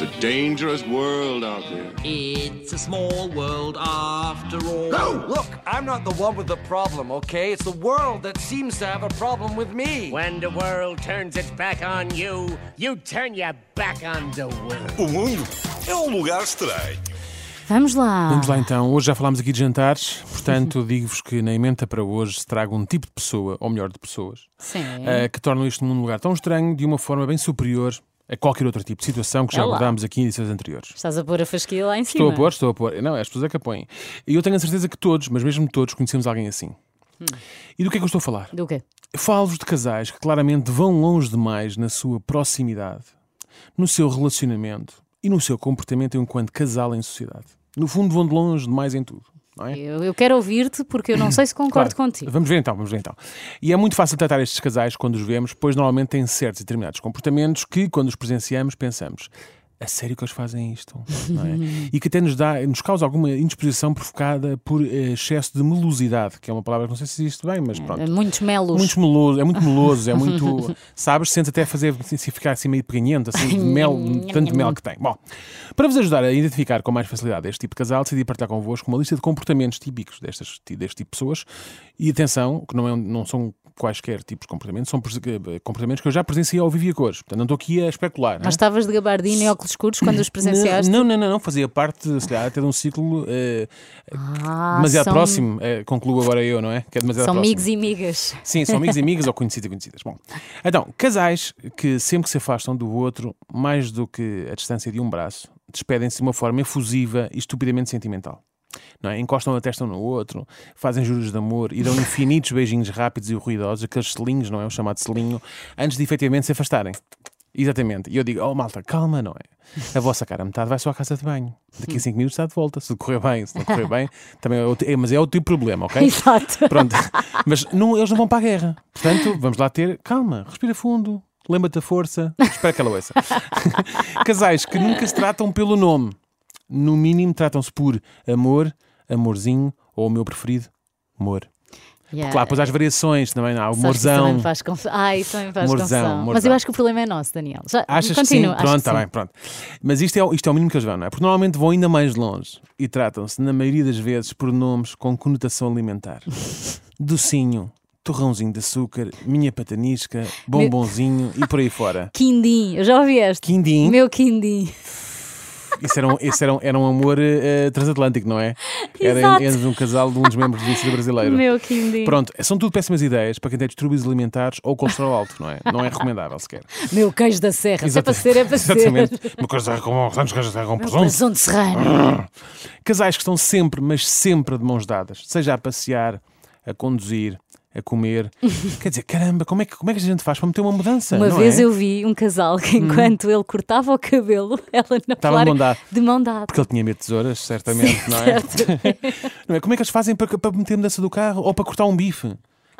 It's a dangerous world out there. It's a small world after all. No! Look, I'm not the one with the problem, okay? It's the world that seems to have a problem with me. When the world turns its back on you, you turn your back on the world. O mundo é um lugar estranho. Vamos lá. Vamos lá então. Hoje já falámos aqui de jantares, portanto digo-vos que na emenda para hoje se traga um tipo de pessoa, ou melhor, de pessoas, Sim. eh, que tornam este mundo um lugar tão estranho de uma forma bem superior a qualquer outro tipo de situação que já abordámos aqui em edições anteriores. Estás a pôr a fasquia lá em cima. Estou a pôr, estou a pôr. Não, é as pessoas é que a põem. E eu tenho a certeza que todos, mas mesmo todos, conhecemos alguém assim. E do que é que eu estou a falar? Do quê? Falo-vos de casais que claramente vão longe demais na sua proximidade, no seu relacionamento e no seu comportamento enquanto casal em sociedade. No fundo, vão de longe demais em tudo. É? Eu, eu quero ouvir-te porque eu não sei se concordo Claro. contigo. Vamos ver então, vamos ver então. E é muito fácil tratar estes casais quando os vemos, pois normalmente têm certos e determinados comportamentos que, quando os presenciamos, pensamos. A sério que eles fazem isto? É? E que até nos, dá, nos causa alguma indisposição provocada por eh, excesso de melosidade, que é uma palavra que não sei se existe bem, mas pronto. Muitos melos. Muito meloso, é muito meloso, é muito. sabes, sente até fazer assim, se ficar assim meio peganhento, assim, de mel, tanto mel que tem. Bom, para vos ajudar a identificar com mais facilidade este tipo de casal, decidi partilhar convosco uma lista de comportamentos típicos destas, deste tipo de pessoas. E atenção, que não, é, não são quaisquer tipos de comportamentos, são eh, comportamentos que eu já presenciei ao vivo e a cores. Portanto, não estou aqui a especular. Mas né? estavas de gabardina e óculos escuros quando os presenciaste? Não, não, não, não, fazia parte, se calhar, até de um ciclo eh, Ah, demasiado são- próximo. Eh, concluo agora eu, não é? Que é demasiado São próximo. amigos e amigas. Sim, são amigos e amigas ou conhecidos e conhecidas. Bom, então, casais que sempre que se afastam do outro, mais do que a distância de um braço, despedem-se de uma forma efusiva e estupidamente sentimental. Não é? Encostam a testa um no outro, fazem juros de amor e dão infinitos beijinhos rápidos e ruidosos, aqueles selinhos, não é? O chamado selinho, antes de efetivamente se afastarem. Exatamente. E eu digo, oh malta, calma, não é? A vossa cara a metade vai só à casa de banho. Daqui a 5 minutos está de volta. Se correr bem, se não correr bem, também é outro, é, mas é tipo de problema, ok? Exato. Pronto. Mas não, eles não vão para a guerra. Portanto, vamos lá ter calma, respira fundo, lembra-te da força, espera que ela ouça. Casais que nunca se tratam pelo nome. No mínimo, tratam-se por amor, amorzinho ou o meu preferido, amor. Yeah. Claro, depois há as variações também. Há o Sabes morzão. também faz. Ai, também faz Morzão, confusão. Mas morzão. eu acho que o problema é nosso, Daniel. Já, Achas Continua, que sim? Pronto, está bem, pronto. Mas isto é, o- isto é o mínimo que eles vão, não é? Porque normalmente vão ainda mais longe e tratam-se, na maioria das vezes, por nomes com conotação alimentar. Docinho, torrãozinho de açúcar, minha patanisca, bombonzinho e por aí fora. Quindim, eu já ouvi este. Quindim, Meu quindim. Isso era um, isso era um, era um amor eh, transatlântico, não é? Era Exato. entre um casal de um dos membros do Instituto Brasileiro. Meu quindim. Pronto, são tudo péssimas ideias para quem tem distúrbios alimentares ou colesterol alto, não é? Não é recomendável sequer. Meu queijo da serra. Se é para Exatamente. ser, é para Exatamente. ser. Uma coisa com tantos queijos com Meu presunto. coração de serrano. Casais que estão sempre, mas sempre de mãos dadas, seja a passear, a conduzir, a comer. Quer dizer, caramba, como é que, como é que a gente faz para meter uma mudança? Uma não vez é? eu vi um casal que, enquanto ele cortava o cabelo, ela na Estava de mão dada. de mão dada. Porque ele tinha medo de tesouras, certamente, não é? Não é? Como é que eles fazem para, para meter a mudança do carro ou para cortar um bife?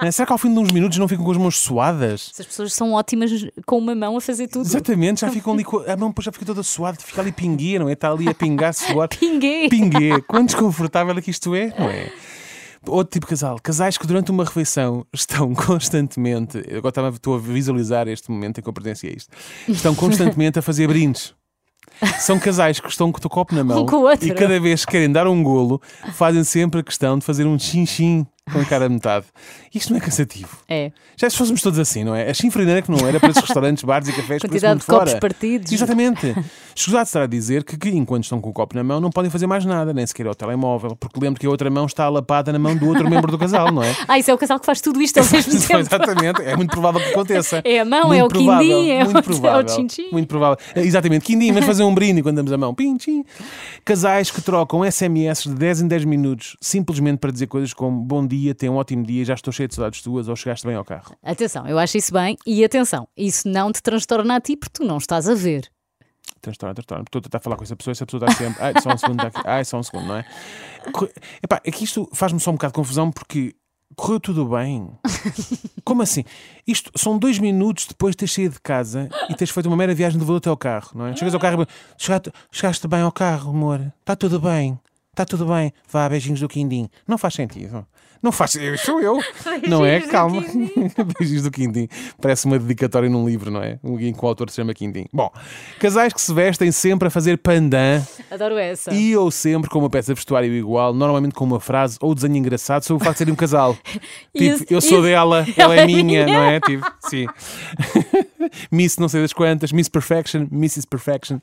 Não é? Será que ao fim de uns minutos não ficam com as mãos suadas? Essas pessoas são ótimas com uma mão a fazer tudo. Exatamente, já ficam ali com a mão depois já fica toda suada, fica ali pinguê, não é? Está ali a pingar suor. Pinguê. Pinguê, quão desconfortável é que isto é, não é? Outro tipo de casal, casais que durante uma refeição estão constantemente, eu agora estava, estou a visualizar este momento em que eu presenciei isto, estão constantemente a fazer brindes. São casais que estão com o copo na mão Um e cada vez que querem dar um golo, fazem sempre a questão de fazer um chin-chin com a cara a metade. Isto não é cansativo. É. Já se fôssemos todos assim, não é? A chifrineira que não era para esses restaurantes, bares e cafés por Quantidade mundo de copos fora. partidos. Exatamente. Escusado a dizer que, que enquanto estão com o copo na mão não podem fazer mais nada, nem sequer ao telemóvel, porque lembro que a outra mão está alapada na mão do outro membro do casal, não é? Ah, isso é o casal que faz tudo isto ao mesmo tempo. Exatamente, é muito provável que aconteça. É a mão, Muito é o provável, quindim, é o- muito é o provável, tchim-tchim. Muito provável. É, Exatamente, quindim, mas fazer um brinde quando damos a mão. Pim, tchim. Casais que trocam SMS de 10 em 10 minutos simplesmente para dizer coisas como bom dia, tenha um ótimo dia, já estou cheio de saudades tuas ou chegaste bem ao carro. Atenção, eu acho isso bem. E atenção, isso não te transtorna a ti porque tu não estás a ver. Transtorna, transtorna. Estou a tentar falar com essa pessoa, essa pessoa está sempre. Ai, só um segundo, aqui. Ai, só um segundo, não é? Epá, é que isto faz-me só um bocado de confusão porque correu tudo bem. Como assim? Isto são dois minutos depois de teres saído de casa e teres feito uma mera viagem de voo até ao carro, não é? Chegas ao carro e chegaste, chegaste bem ao carro, amor. Está tudo bem. Está tudo bem. Vá, beijinhos do quindim. Não faz sentido. Não faz sentido. Sou eu. não é? Calma. Beijinhos do quindim. Parece uma dedicatória num livro, não é? Um em que o autor se chama Quindim. Bom, casais que se vestem sempre a fazer pandan Adoro essa. e ou sempre com uma peça de vestuário igual, normalmente com uma frase ou desenho engraçado sobre o facto de serem um casal. Isso- tipo, eu sou isso- dela, ela é minha, não é? Tipo, sim. Miss não sei das quantas, Miss Perfection, Mrs. Perfection.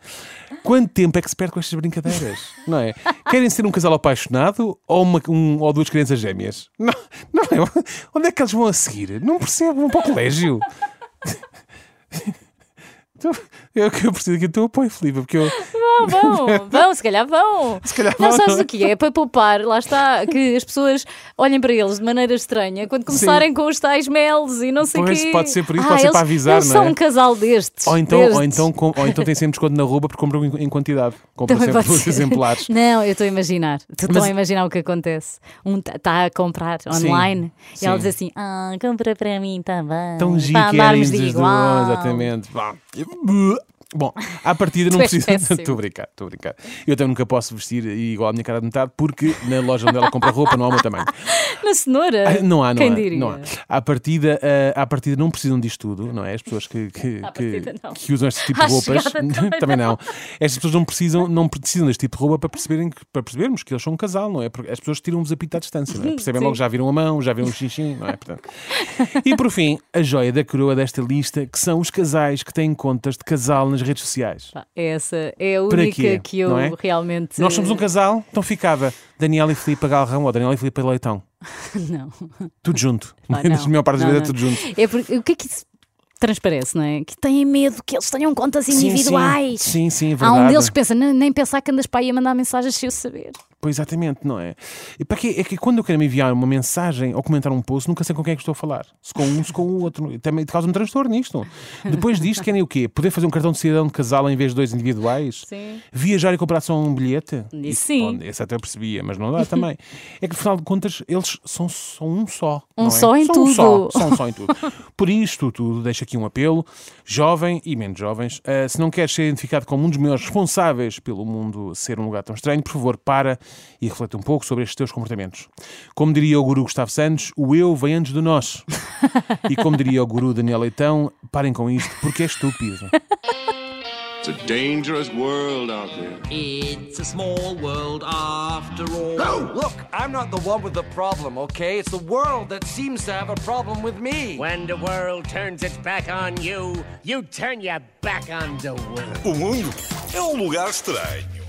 Quanto tempo é que se perde com estas brincadeiras? Não é? Querem ser um casal apaixonado ou, uma, um- ou duas crianças gêmeas? Não, não é? Onde é que eles vão a seguir? Não percebo, vão para o colégio. Então, Eu, eu preciso aqui do teu apoio, Filipe, porque eu. Vão, vão, vão, se calhar vão. Se calhar não vão, sabes o que é? É para poupar, lá está, que as pessoas olhem para eles de maneira estranha quando começarem com os tais melos e não sei o quê. pode ser por isso, ah, pode ser eles, para avisar, eles não são é? um casal destes. Ou então, ou, destes. então, com- ou então tem sempre desconto na roupa porque compram em, quantidade. Compram Também sempre os exemplares. Não, eu estou a imaginar. Estou Mas- a imaginar o que acontece. Um está a comprar online sim. e ela diz assim: Ah, compra para mim também. Tão giro para andarmos de igual. dois, exatamente. Vá. Bom, à partida não precisa. Estou a brincar, estou a brincar. Eu também nunca posso vestir igual à minha cara de metade porque na loja onde ela compra roupa não há o meu tamanho. Na cenoura? Ah, Não há, não Quem há. diria? Não há. À, partida, ah, à partida não precisam disto tudo, não é? As pessoas que, que, que, não. que usam este tipo de À roupas chegada também não. Estas pessoas não precisam, não precisam deste tipo de roupa para, perceberem para percebermos que eles são um casal, não é? Porque as pessoas tiram-vos a pita à distância, não é? Percebem Sim. logo, já viram a mão, já viram o xixim, não é? Portanto. E por fim, a joia da coroa desta lista, que são os casais que têm contas de casal nas redes sociais. Pá, Essa é a única que eu é? realmente. Nós somos um casal, então ficava Daniela e Filipe Galrão ou Daniela e Filipe Leitão. Não. Tudo junto. Pá, Na não. maior parte das vezes é tudo junto. É porque o que é que isso transparece, não é? Que têm medo que eles tenham contas Sim, individuais. Sim, sim, sim é Há verdade. um deles que pensa, "Nem- nem pensar que andas para aí a mandar mensagens sem eu saber. Pois exatamente, não é? E para quê? É que quando eu quero me enviar uma mensagem ou comentar um post, nunca sei com quem é que estou a falar. Se com um, se com o outro. Também causa-me transtorno nisto. Depois disto, querem o quê? Poder fazer um cartão de cidadão de casal em vez de dois individuais? Sim. Viajar e comprar só um bilhete? Isso sim. pode- Esse até eu percebia, mas não dá também. É que, afinal de contas, eles são, são um só. Um é? só em são tudo. Um só, são um só em tudo. Por isto tudo, deixo aqui um apelo, jovem e menos jovens. ah, se não queres ser identificado como um dos maiores responsáveis pelo mundo ser um lugar tão estranho, por favor, para e reflete um pouco sobre estes teus comportamentos. Como diria o guru Gustavo Santos, o eu vem antes do nós. E como diria o guru Daniel Leitão, parem com isto porque é estúpido. It's a dangerous world out there. It's a small world after all. Look, I'm not the one with the problem, okay? It's the world that seems to have a problem with me. When the world turns its back on you, you turn your back on the world. O mundo é um lugar estranho.